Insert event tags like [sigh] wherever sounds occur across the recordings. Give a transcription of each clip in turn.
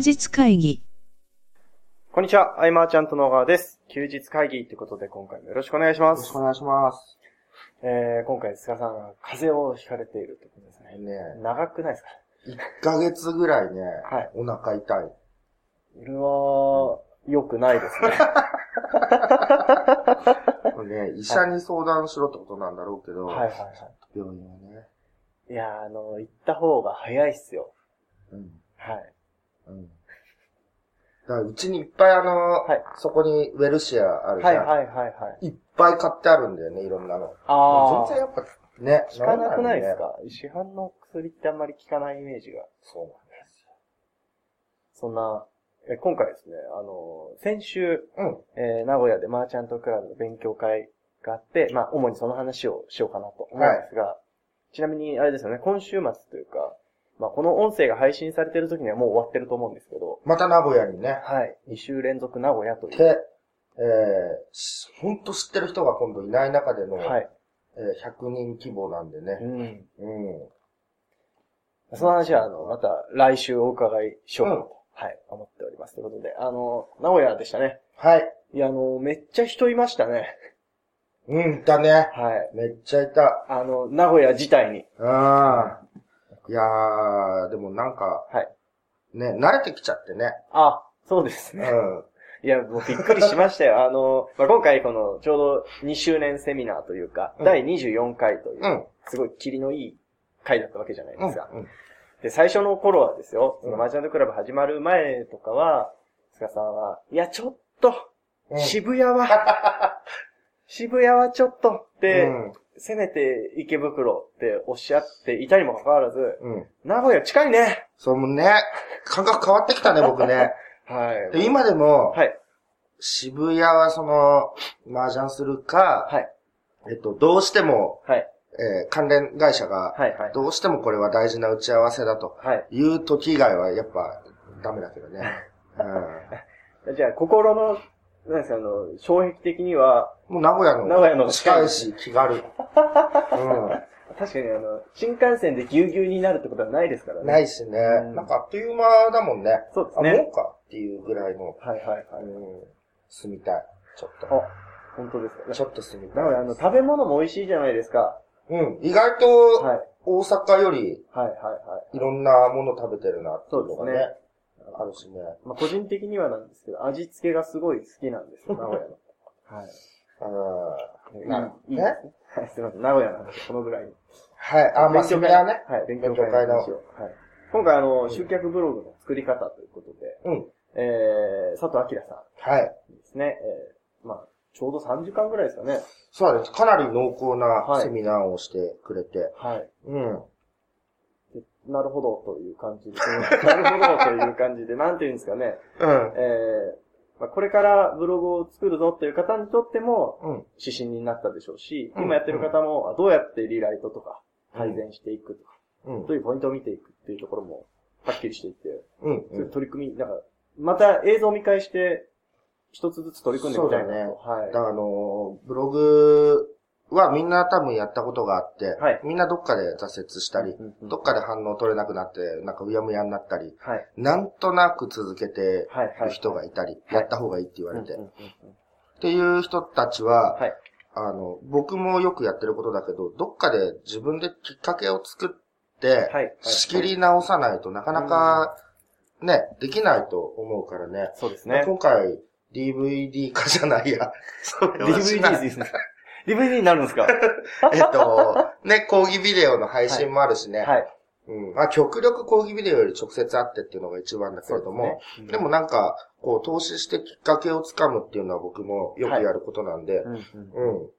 日会議。こんにちは、アイマーちゃんと野川です。休日会議ということで今回もよろしくお願いしますよろしく。お願いします。えー、今回菅さんが風邪をひかれているということですね。ね長くないですか？1ヶ月ぐらいね、はいお腹痛い。これは、良くないですね。[laughs] これね、医者に相談しろってことなんだろうけど、はいはいは病院はね。い。いやー、あの、行った方が早いっすよ。うん。はい。うん。だからうちにいっぱいあの、はいそこにウェルシアあるじゃん。はいはいはいはい。いっぱい買ってあるんだよね、いろんなの。あー。全然やっぱね、効かなくないですか？か市販の薬ってあんまり効かないイメージが。そうなんですそんな、え今回ですね、あの、先週、よ。うん。えー名古屋でマーチャントクラブの勉強会があって、まあ、主にその話をしようかなと思うんですが、ちなみに、あれですよね、今週末というか、まあ、この音声が配信されてる時にはもう終わってると思うんですけど、また名古屋にね。はい。2週連続名古屋という。で、えー、しほんと知ってる人が今度いない中での、はい。えー100人規模なんでうね。ん。うん。その話は、あの、また来週お伺いしようかなと、はい、思っております。ということで、あの、名古屋でしたね。はい。いや、あの、めっちゃ人いましたね。うん、いたね。はい。めっちゃいた。あの、名古屋自体に。うん。いやー、でもなんか、はい。ね、慣れてきちゃってね。あ、そうですね。うん。いや、もうびっくりしましたよ。[laughs] あの、まあ、今回この、ちょうど2周年セミナーというか、うん第24回という、うん。すごい霧のいい回だったわけじゃないですか。うん。で、最初の頃はですよ、うんそのマーチャントクラブ始まる前とかは、菅さんは、いや、ちょっと、うん渋谷は、[laughs] 渋谷はちょっとって、うん。せめて池袋っておっしゃっていたにもかかわらず、うん。名古屋近いねそうもうね、感覚変わってきたね、[laughs] 僕ね。はい。で、今でも、はい。渋谷はその、麻雀するか、はい。えっと、どうしても、はい。えー関連会社が、はい。はい。どうしてもこれは大事な打ち合わせだとはい。いう時以外はやっぱダメだけどね。[laughs] うじゃあ、心の、なんですか、あの、障壁的には、ん、もう名古屋の名古屋の近いし気軽。うん。確かにあの、新幹線でぎゅうぎゅうになるってことはないですからね。ないしね。うんなんかあっという間だもんね。あ、そうですね。もうかっていうぐらいの、はいはいはい。うん、住みたい。ちょっと。あ、本当ですか。ちょっと住みたい。なので、あの、食べ物も美味しいじゃないですか。うん。意外と、はい。大阪よりはいはいはい。いろんなもの食べてるなっていうのがね。そうですあるしね。まあ、個人的にはなんですけど、味付けがすごい好きなんですよ、名古屋の。[laughs] はい。うん。いいなるいいですね。はい、すみません。名古屋の話はこのぐらいに。はい。あ、まあ、それはね。はい、勉強会の。はい。今回あの、ん集客ブログの作り方ということで、うん。えー、佐藤明さはい。んですね。えー、まあ、ちょうど3時間ぐらいですかね。そうです。かなり濃厚なはいセミナーをしてくれて。はい。うん。でなるほどという感じで、なるほどという感じで、なんていうんですかね。うん。えー、まあ、これからブログを作るぞという方にとっても、うん。指針になったでしょうし、うん今やってる方も、あどうやってリライトとか改善していくとか、うんど。ういうポイントを見ていくっていうところも、はっきりしていて、うん。そういう取り組み、なんか、また映像を見返して、一つずつ取り組んでみたいなねはいだ。からあのーブログはみんな多分やったことがあって、はいみんなどっかで挫折したり、うんうんどっかで反応取れなくなって、なんかうやむやになったり、はい。なんとなく続けて。る人がいたり、はいやった方がいいって言われて、うんうんうんっていう人たちは、はい。あの、僕もよくやってることだけど、どっかで自分できっかけを作って。仕切り直さないとなかなか、ね、できないと思うからね。そうですね。今回、DVD 化じゃないや。[laughs] そ [laughs] れ DVD ですね。DVD になるんですか？[laughs] えっと、ね、講義ビデオの配信もあるしね。はい。うん。まあ、極力講義ビデオより直接会ってっていうのが一番だけれども、そうでもなんか、こう、投資してきっかけをつかむっていうのは僕もよくやることなんで、うんうんうん。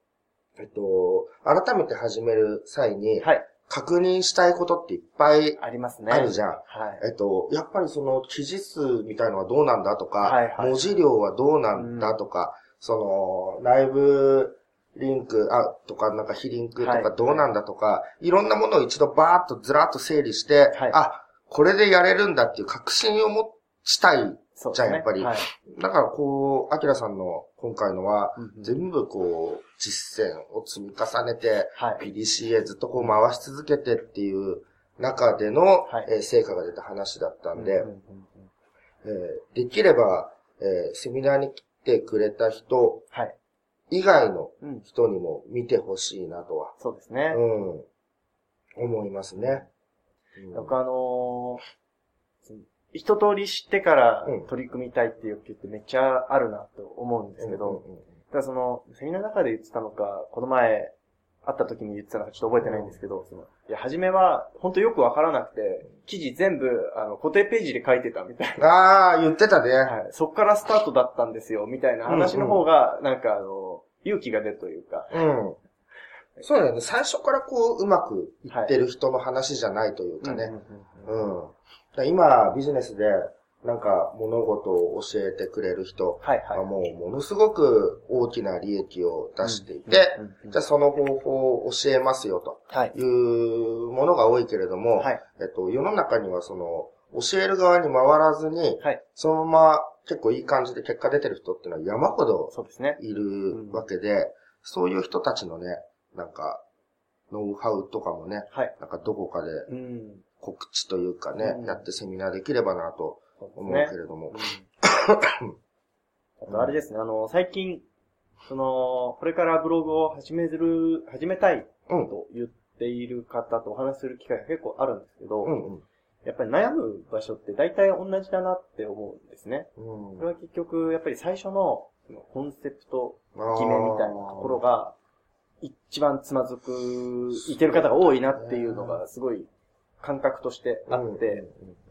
えっと、改めて始める際に、はい。確認したいことっていっぱいありますね。あるじゃん。はい。えっと、やっぱりその記事数みたいのはどうなんだとか、はいはい文字量はどうなんだとか、その、ライブリンク、あ、とか、なんか非リンクとはいかどうなんだとか、い、ろんなものを一度バーッとずらっと整理して、はいあ、これでやれるんだっていう確信を持ちたい。じゃあやっぱりはい。だからこう、アキラさんの今回のは、全部こう、実践を積み重ねて、はい。PDCA ずっとこう回し続けてっていう中での、はいえー成果が出た話だったんで、えーできれば、えーセミナーに来てくれた人はい。以外のうん。人にも見てほしいなとは、そうですね。うん、思いますね。うん僕あのー一通り知ってからうん取り組みたいっていう欲求ってめっちゃあるなと思うんですけど、ただその、セミナーの中で言ってたのか、この前会った時に言ってたのかちょっと覚えてないんですけど、その、いや、初めは本当よくわからなくて、記事全部、あの、固定ページで書いてたみたいああ、言ってたね。な。はい。そっからスタートだったんですよ、みたいな話の方が、なんかあの、勇気が出るというか、うん。そうだよね。最初からこう、うまくいってる人の話じゃないというかね。うん今、ビジネスで、なんか物事を教えてくれる人はいはい。はもう、ものすごく大きな利益を出していて、じゃあその方法を教えますよとはい。いうものが多いけれども、はい。えっと、世の中にはその、教える側に回らずに、はい。そのまま結構いい感じで結果出てる人っていうのは山ほど。いるわけで、そういう人たちのね、なんか、ノウハウとかもね、はい。なんかどこかでうん。告知というかね、うんやってセミナーできればなと思うねけ。れども。あとあれですね、あの、最近、その、これからブログを始める、始めたいうん。と言っている方とお話しする機会が結構あるんですけど、うんうん。やっぱり悩む場所って大体同じだなって思うんですね。うん。これは結局、やっぱり最初のコンセプト決めみたいなところが、一番つまずく、いてる方が多いなっていうのがすごい感覚としてあって、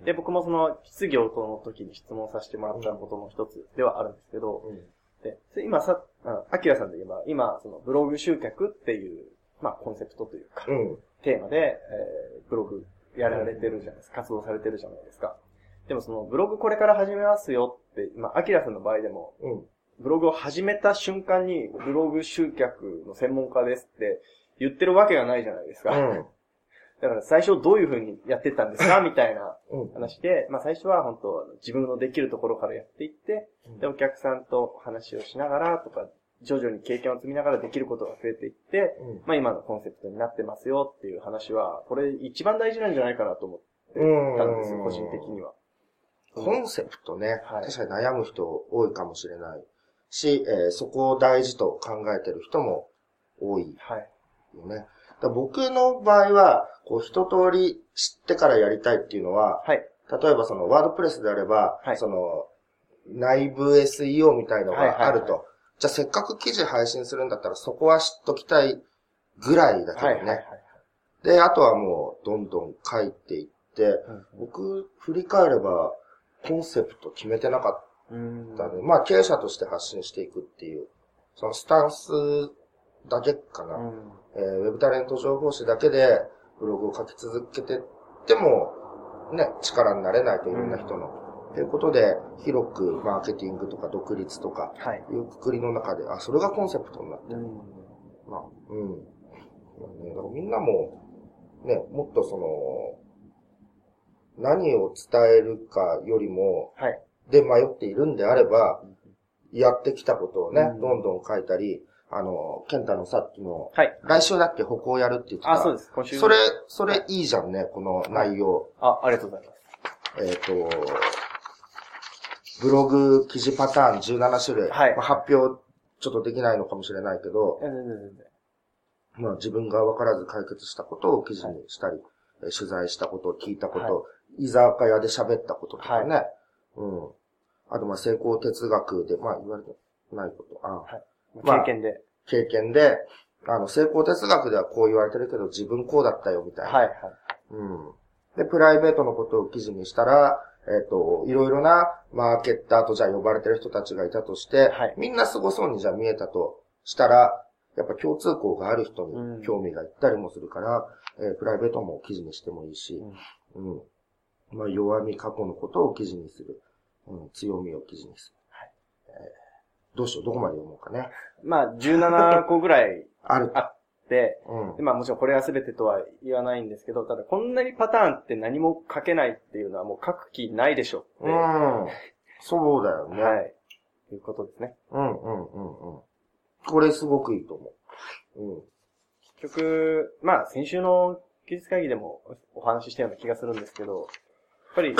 で、僕もその質疑応答の時に質問させてもらったことの一つではあるんですけど、うん。で、で今さ、あアキラさんで言えば、今、そのブログ集客っていう、まあコンセプトというか、うん。テーマで、えーブログやられてるじゃないですか、活動されてるじゃないですか。でもそのブログこれから始めますよって、まあアキラさんの場合でも、うん。ブログを始めた瞬間に、ブログ集客の専門家ですって言ってるわけがないじゃないですか。うん。[laughs] だから最初どういう風にやってったんですか？みたいなうん。話で、まあ最初は本当自分のできるところからやっていって、で、お客さんと話をしながらとか、徐々に経験を積みながらできることが増えていって、うんまあ今のコンセプトになってますよっていう話は、これ一番大事なんじゃないかなと思ってうんたんですよ、個人的には。コンセプトね、はい確かに悩む人多いかもしれないし、えーそこを大事と考えてる人も多いはい。よね。だ僕の場合は、こう一通り知ってからやりたいっていうのは、はい。例えばそのワードプレスであれば、はいその内部 SEO みたいのがあると。じゃあせっかく記事配信するんだったらそこは知っときたいぐらいだけどね。はいはいはい。で、あとはもうどんどん書いていって、うん僕振り返ればコンセプト決めてなかっうんたね。まあ経営者として発信していくっていう、そのスタンスだけかな。うんえーウェブタレント情報誌だけでブログを書き続けてっても、ね、力になれないといろんな人の。ということで、広くマーケティングとか独立とか、はい。いうくくりの中で、あ、それがコンセプトになってる。うんまあ、うん。だからみんなも、ね、もっとその、何を伝えるかよりも、はい。で迷っているんであれば、やってきたことをね、うんどんどん書いたり、あの、ケンタのさっきの、はい。来週だっけ歩行やるって言ってた。あ、そうです。今週。それ、それいいじゃんね、この内容。あ、ありがとうございます。えっ、と、ブログ記事パターン17種類。はいまあ発表ちょっとできないのかもしれないけど、全然全然。まあ自分が分からず解決したことを記事にしたり、えー取材したこと、聞いたこと、居酒屋で喋ったこととかね。うん。あとまあ成功哲学で、まあ言われてないこと。あまあ経験で。経験で、あの、成功哲学ではこう言われてるけど、自分こうだったよ、みたいな。はい、はい。うん。で、プライベートのことを記事にしたら、えっ、と、いろいろなマーケッターとじゃあ呼ばれてる人たちがいたとして、はいみんな凄そうにじゃあ見えたとしたら、やっぱ共通項がある人うんに興味がいったりもするから、えープライベートも記事にしてもいいし、うん。まあ、弱み、過去のことを記事にする。うん、強みを記事にする。はいえーどうしよう、どこまで読もうかね。まあ、17個ぐらいある。あうんで。まあもちろんこれが全てとは言わないんですけど、ただこんなにパターンって何も書けないっていうのはもう書く気ないでしょって。うん。そうだよね。はい。ということですね。うんうんうんうん。これすごくいいと思う。うん。結局、まあ先週の技術会議でもお話ししたような気がするんですけど、やっぱり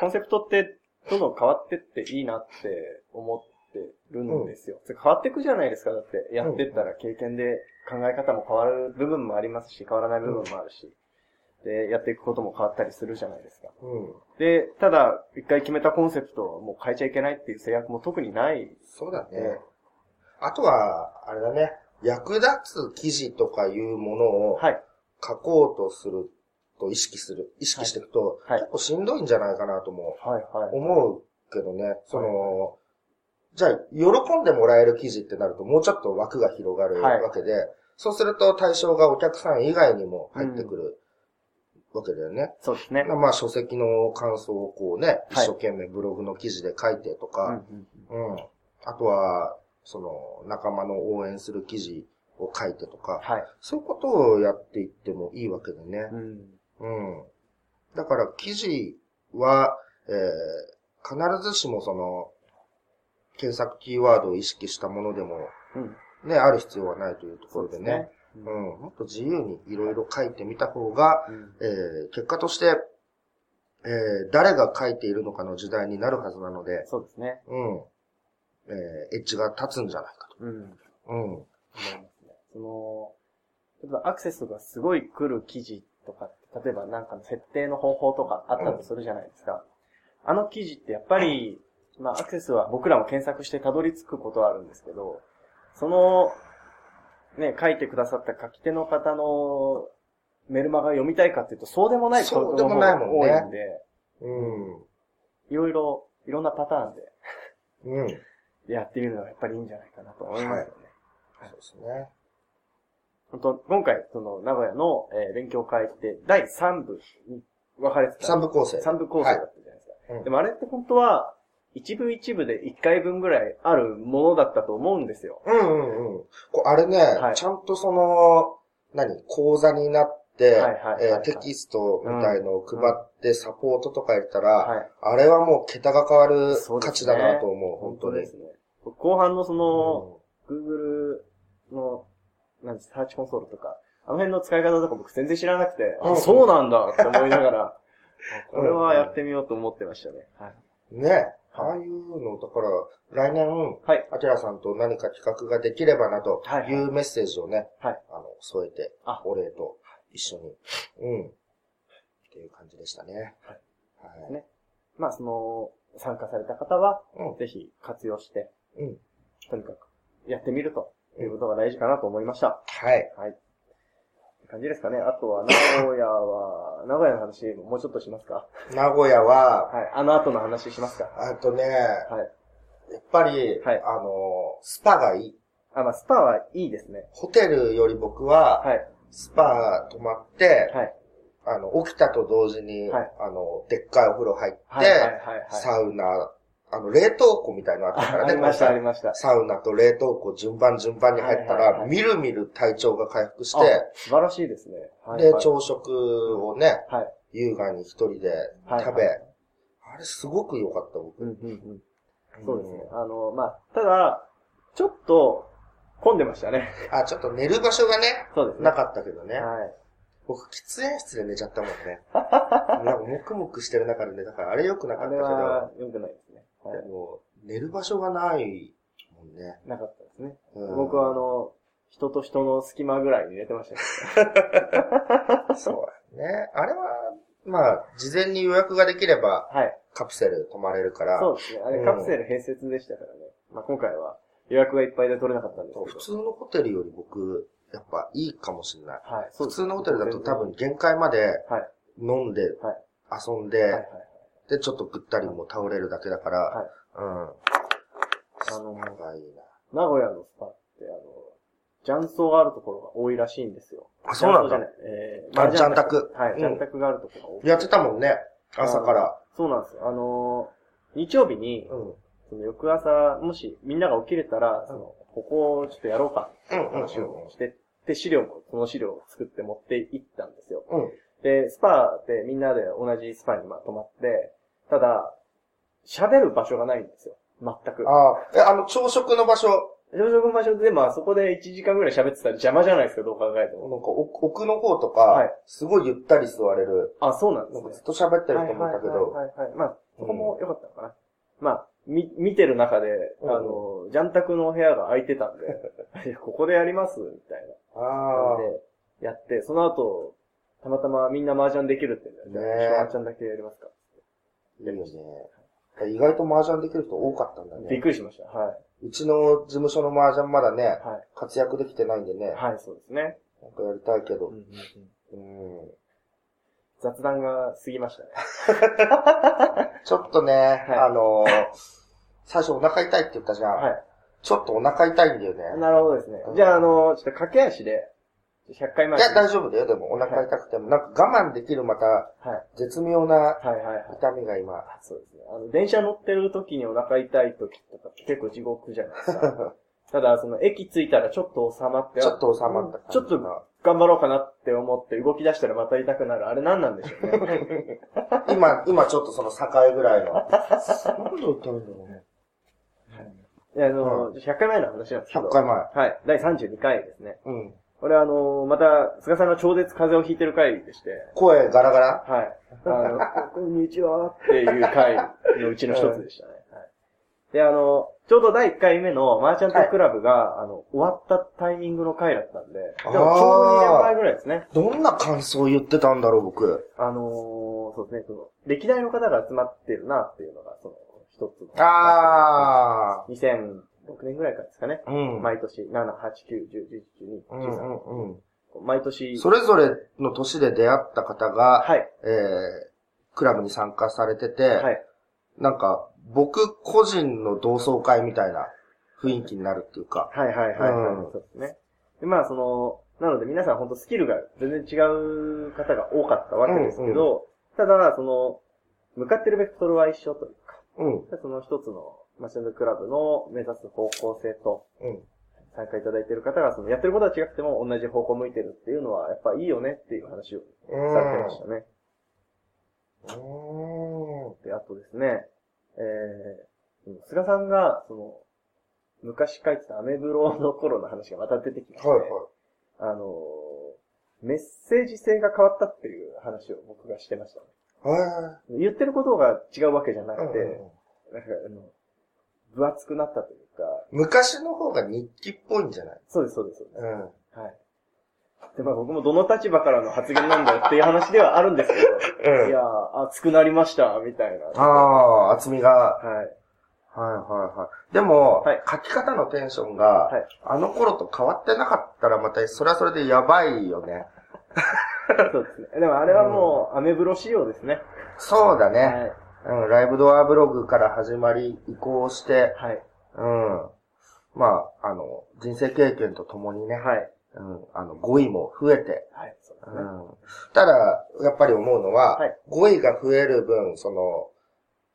コンセプトってどんどん変わってっていいなって思ってるんですよ。変わっていくじゃないですか、だって。やってったら経験で考え方も変わる部分もありますし、変わらない部分もあるし。で、やっていくことも変わったりするじゃないですか。うん。で、ただ、一回決めたコンセプトをもう変えちゃいけないっていう制約も特にない。そうだねえ。あとは、あれだね。役立つ記事とかいうものをはい。書こうとすると意識する、意識していくと、はい結構しんどいんじゃないかなともはい、はい。思うけどね。その、じゃあ、喜んでもらえる記事ってなると、もうちょっと枠が広がるはいわけで、そうすると対象がお客さん以外にも入ってくるわけだよね。そうですね。まあ、書籍の感想をこうね、はい一生懸命ブログの記事で書いてとうんか、うんうん。あとは、その、仲間の応援する記事を書いてとか、はい。そういうことをやっていってもいいわけでね。うん。うん。だから、記事は、えー、必ずしもその、検索キーワードを意識したものでも、うん。ね、ある必要はないというところでね。そうですね。うん。もっと自由にいろいろ書いてみた方が、うん。えー、結果として、えー、誰が書いているのかの時代になるはずなので、そうですね。うん。えー、エッジが立つんじゃないかうん。と。うん。思いますね。その、例えばアクセスがすごい来る記事とか例えばなんかの設定の方法とかあったとするじゃないですか。あの記事ってやっぱり、まあアクセスは僕らも検索してたどり着くことはあるんですけど、その、ね、書いてくださった書き手の方のメルマガ読みたいかっていうと、そうでもないそうでもないもんね多いんで、うん。いろいろ、いろんなパターンでうん。やってみるのがやっぱりいいんじゃないかなと思いますよね。そうですね。本当今回、その、名古屋の、えー勉強会って、第3部に分かれてた。三部構成。三部構成だったじゃないですか。はいうんでもあれって本当は、一部一部で一回分ぐらいあるものだったと思うんですよ。うんうんうん。こうあれね、はいちゃんとその、何、講座になって、テキストみたいのを配ってサポートとかやったら、はい。あれはもう桁が変わる価値だなと思う、本当に。ですね。後半のその、う Google の、なんです、サーチコンソールとか、あの辺の使い方とか僕全然知らなくて、うんあ、そうなんだって思いながら、[laughs] あこれはやってみようと思ってましたね。はい。んね。ああいうの、だから、来年、はい。アキラさんと何か企画ができればなとはいうメッセージをね、はいあの、添えてあ、お礼と一緒に、うん。っていう感じでしたね。はい。はい。ねまあ、その、参加された方は、うんぜひ活用して、うん。とにかく、やってみるということが大事かなと思いました。はい。はい。って感じですかね。あとは、名古屋は、名古屋の話、もうちょっとしますか？名古屋は、はい。あの後の話しますか？あとね、はい。やっぱり、はいあの、スパがいい。あ、まあ、スパはいいですね。ホテルより僕は、はい。スパ泊まって、はい。あの、起きたと同時に、はいあの、でっかいお風呂入って、はい。はい。はい。はい。サウナ、あの、冷凍庫みたいのあったからね、ありました、ありました。サウナと冷凍庫順番順番に入ったら、はいはいはいみるみる体調が回復して、素晴らしいですね。はい。で、はい朝食をね、はい。優雅に一人ではい食べ、はいあれすごく良かった、僕。うん、うん、うん。そうですね。あの、まあ、ただ、ちょっと、混んでましたね。あ、ちょっと寝る場所がね、そうですね。なかったけどね。はい。僕、喫煙室で寝ちゃったもんね。なんか、もくもくしてる中で寝たから、あれ良くなかあれったけど、は良くないですね。はい。もう、寝る場所がないもんね。なかったですね。うん僕はあの、人と人の隙間ぐらいに寝てましたね。[laughs] そうやね。あれは、まあ、事前に予約ができれば、はい。カプセル泊まれるから、そうですね。あれうんカプセル併設でしたからね。まあ今回は予約がいっぱいで取れなかったんですけど。普通のホテルより僕、やっぱいいかもしれない。はい。普通のホテルだと多分限界まではい。飲んで、はい遊んで、はいはい。で、ちょっとぐったりも倒れるだけだから、はいうん。あのがいい名古屋のスパって、あの、雀荘があるところが多いらしいんですよ。あそうなんだ。えー、あ雀卓はい。うん雀卓があるところが多い。な。やってたもんね。朝から。そうなんですよ。あのー、日曜日に、うん。その翌朝、もしみんなが起きれたら、その、ここをちょっとやろうか、うんうんうん話をして、で、資料も、その資料を作って持って行ったんですよ。うん。で、スパでみんなで同じスパにまあ泊まって、ただ、喋る場所がないんですよ。全く。ああ、え、あの、朝食の場所、朝食の場所で、まあそこで1時間ぐらい喋ってたら邪魔じゃないですか、どう考えても。なんか奥奥の方とか、はいすごいゆったり座れる。あ、そうなんですねずっ。と喋ってると思ったけど、はいはいはいはい、はい。まあ、そこも良かったのかな。まあ、み、見てる中で、うんあの、ジャンタクの部屋が空いてたんで、[laughs] ここでやります？みたいなあ感じでやって、その後、たまたまみんな麻雀できるってんで、ねえじゃあ麻雀だけやりますか。いいよね。意外と麻雀できる人多かったんだびっね。くりしました。はうちの事務所の麻雀まだねい。、はい。活躍できてないんでね、はい、そうですね。なんかやりたいけどうん。うんうんうん。雑談が過ぎましたね。[laughs] ちょっとね、はいあのー最初お腹痛いって言ったじゃん。はちょっとお腹痛いんだよね。い。なるほどですねう。んじゃあ、あの、ちょっと駆け足で、100回前いや、大丈夫だよ。でも、お腹痛くても、なんか我慢できるまた、はい。絶妙なはいはいはい。痛みが今。そうですね。あの、電車乗ってる時にお腹痛い時とか結構地獄じゃないですか。[laughs] ただ、その、駅着いたらちょっと収まって、ちょっと収まったちょっと頑張ろうかなって思って動き出したらまた痛くなる。あれ何なんでしょうね。[laughs] 今、今ちょっとその境ぐらいの。なんで痛 [laughs] いんだろうね。あの、100回前の話なんですけど。100回前。はい。第32回ですね。うん。これあの、また、菅さんが超絶風邪をひいてる回でして、声ガラガラ？はい。あの、こんにちはっていう回のうちの一つでしたね。はい。で、あの、ちょうど第1回目のマーチャントクラブが、あの、終わったタイミングの回だったんで、でもちょうど2年前ぐらいですね。どんな感想言ってたんだろう、僕。あのー、そうですね、その、歴代の方が集まってるなっていうのが、その、一つの。あ2006年ぐらいからですかね。ー。うん。毎年、7、8、9、10、11、12、うんうんうん。13。毎年、それぞれの年で出会った方が、はい。えー、クラブに参加されてて、はい。なんか、僕個人の同窓会みたいな雰囲気になるっていうか。はいはいはい、はいうんそうですね。で、まあその、なので皆さん本当スキルが全然違う方が多かったわけですけど、ただ、その、向かってるベクトルは一緒というか、うん。その一つのマシンズクラブの目指す方向性と、うん。参加いただいている方が、その、やってることは違くても同じ方向向いてるっていうのは、やっぱいいよねっていう話をうん。されてましたね。うん。で、あとですね、えー、菅さんが、その、昔書いてたアメブロの頃の話がまた出てきまして、はいはい。あのー、メッセージ性が変わったっていう話を僕がしてましたね。は言ってることが違うわけじゃなくて、なんか、あの、分厚くなったというか、昔の方が日記っぽいんじゃない？そうです、そうです、そうです。うん。はい。で、まあ僕もどの立場からの発言なんだよっていう話ではあるんですけど、いやー、熱くなりました、みたいな。ああ、厚みが。はい。はいはいはい。でも、はい書き方のテンションが、はいあの頃と変わってなかったらまた、それはそれでやばいよね。[laughs] そうですね。でもあれはもう、アメブロ仕様ですね。そうだね。はい。うん、ライブドアブログから始まり、移行して、はい。うん。まあ、あの、人生経験とともにね、はい。うん、あの、語彙も増えて、はい。そうね。うん。ただ、やっぱり思うのは、はい語彙が増える分、その、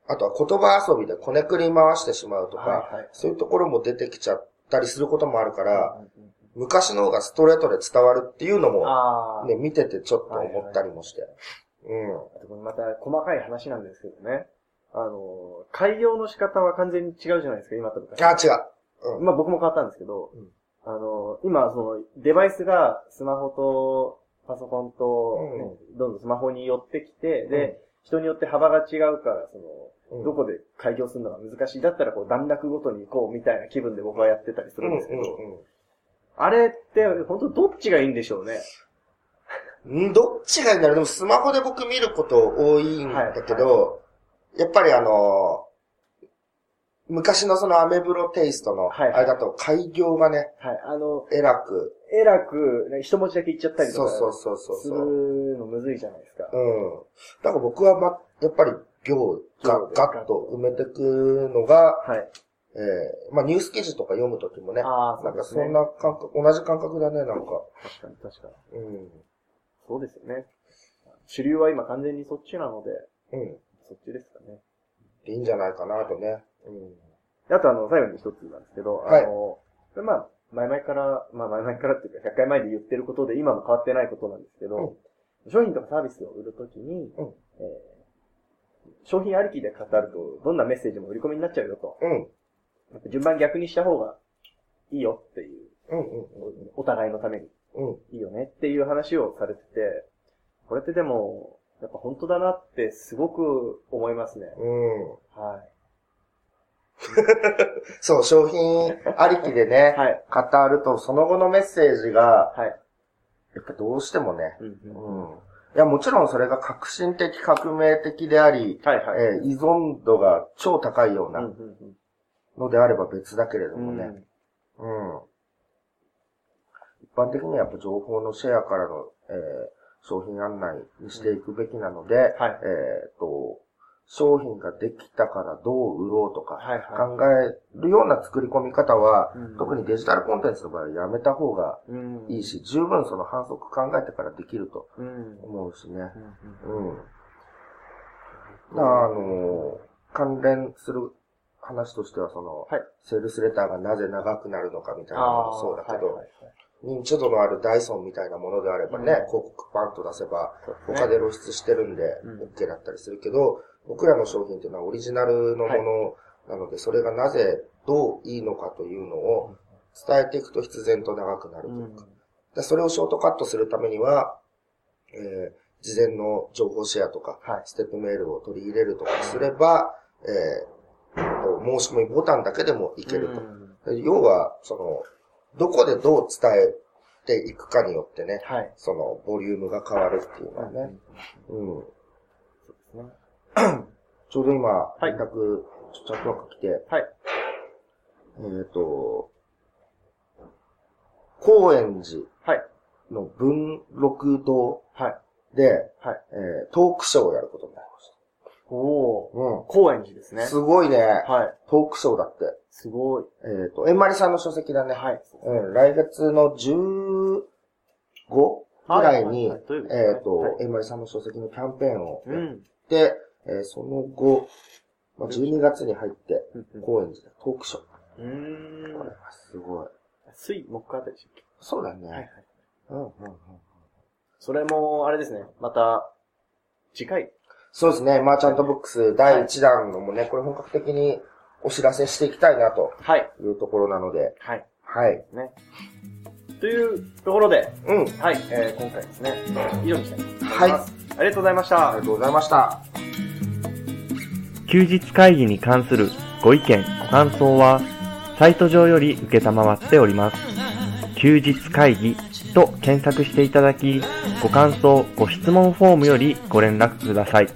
あとは言葉遊びでこねくり回してしまうとか、はいはいそういうところも出てきちゃったりすることもあるから、昔の方がストレートで伝わるっていうのも。ね、見ててちょっと思ったりもして。うん。また細かい話なんですけどね。あの、開業の仕方は完全に違うじゃないですか、今と昔。あ、違う。うん。まあ僕も変わったんですけど、うんあの、今、その、デバイスがスマホとパソコンと、うんねどんどんスマホに寄ってきて、で、人によって幅が違うから、その、うんどこで開業するのが難しい。だったらこう段落ごとに行こうみたいな気分で僕はやってたりするんですけど、あれって本当どっちがいいんでしょうね。どっちがいいんだろうでもスマホで僕見ること多いんだけど、やっぱりあの昔のそのアメブロテイストの、はいはいあれだと開業がね、はい。あの、えらく、えらく、ね一文字だけ言っちゃったりとか、そうそうそうそうすそう。るのむずいじゃないですか。うん。だから僕はま、やっぱり行がガッと埋めてくのが、はい。えー、まあニュース記事とか読むときもね、ああ、なんかそんな感覚、同じ感覚だね、なんか。確かに確かに。うん。そうですよね。主流は今完全にそっちなので、うん。そっちですかね。いいんじゃないかなとね。うん。であとあの、最後に一つなんですけど、はいあの、これまあ、前々から、まあ前々からっていうか、100回前で言ってることで、今も変わってないことなんですけど、商品とかサービスを売るときに、うんえー商品ありきで語ると、どんなメッセージも売り込みになっちゃうよと。うん。やっぱ順番逆にした方がいいよっていう、うん。うん。お互いのためにうん。いいよねっていう話をされてて、これってでも、やっぱ本当だなってすごく思いますね。うん。は [laughs] そう、商品ありきでねい。、はい。語ると、その後のメッセージが、はい。やっぱどうしてもね、うんうんうん。いや、もちろんそれが革新的、革命的であり、はいはい。えー依存度が超高いよううんなうんのであれば別だけれどうんもね。うん。一般的にはやっぱ情報のシェアからの、えー商品案内にしていくべきなので、はい。えっ、と、商品ができたからどう売ろうとか、はい考はえるような作り込み方は、うん特にデジタルコンテンツの場合はやめた方がい。うんいい。し、十分その反則考えてからできるとうん。思うしね。うんうんうん。あの、関連する話としては、その、はいセールスレターがなぜ長くなるのかみたいなのもそうだけど、認知度のあるダイソンみたいなものであればね、うん。広告パンと出せば、他で露出してるんでうん、OK だったりするけど、僕らの商品っていうのはオリジナルのものなので、それがなぜどういいのかというのを伝えていくと必然と長くなるというか。でそれをショートカットするためには、えー事前の情報シェアとか、はい。ステップメールを取り入れるとかすれば、えー申し込みボタンだけでもいけると。うん。要は、その、どこでどう伝えていくかによってね、はい。その、ボリュームが変わるっていうのはね。うん。そうですね。[clears throat] ちょうど今、い連絡、ちょっと枠来て、はい。えっ、と、高円寺はい。の文禄堂はい。で、はい。えートークショーをやることになりましおおた。うん。高円寺ですね。すごいね。はい。トークショーだって。すごい。えっ、と、えんまりさんの書籍だね。はい。うん、来月の15ぐらいに、えっ、と、はいえんまりさんの書籍のキャンペーンをやっうん。て、えーその後、まあ、12月に入って、高円寺でトークショー。うーんこれはすごい。水、木あたりでしたっけそうだね。はいはい。うんうんうん。それも、あれですね。また、次回。そうですね。マーチャントブックス第1弾のもね、これ本格的にお知らせしていきたいなとはい。いうところなので、はい。はい。ね。というところで、うん。はい、えー、今回ですね、以上にしたいと思います。はいありがとうございましたあり。がとうございました。休日会議に関するご意見、ご感想は、サイト上より受けたまわっております。休日会議と検索していただき、ご感想、ご質問フォームよりご連絡ください。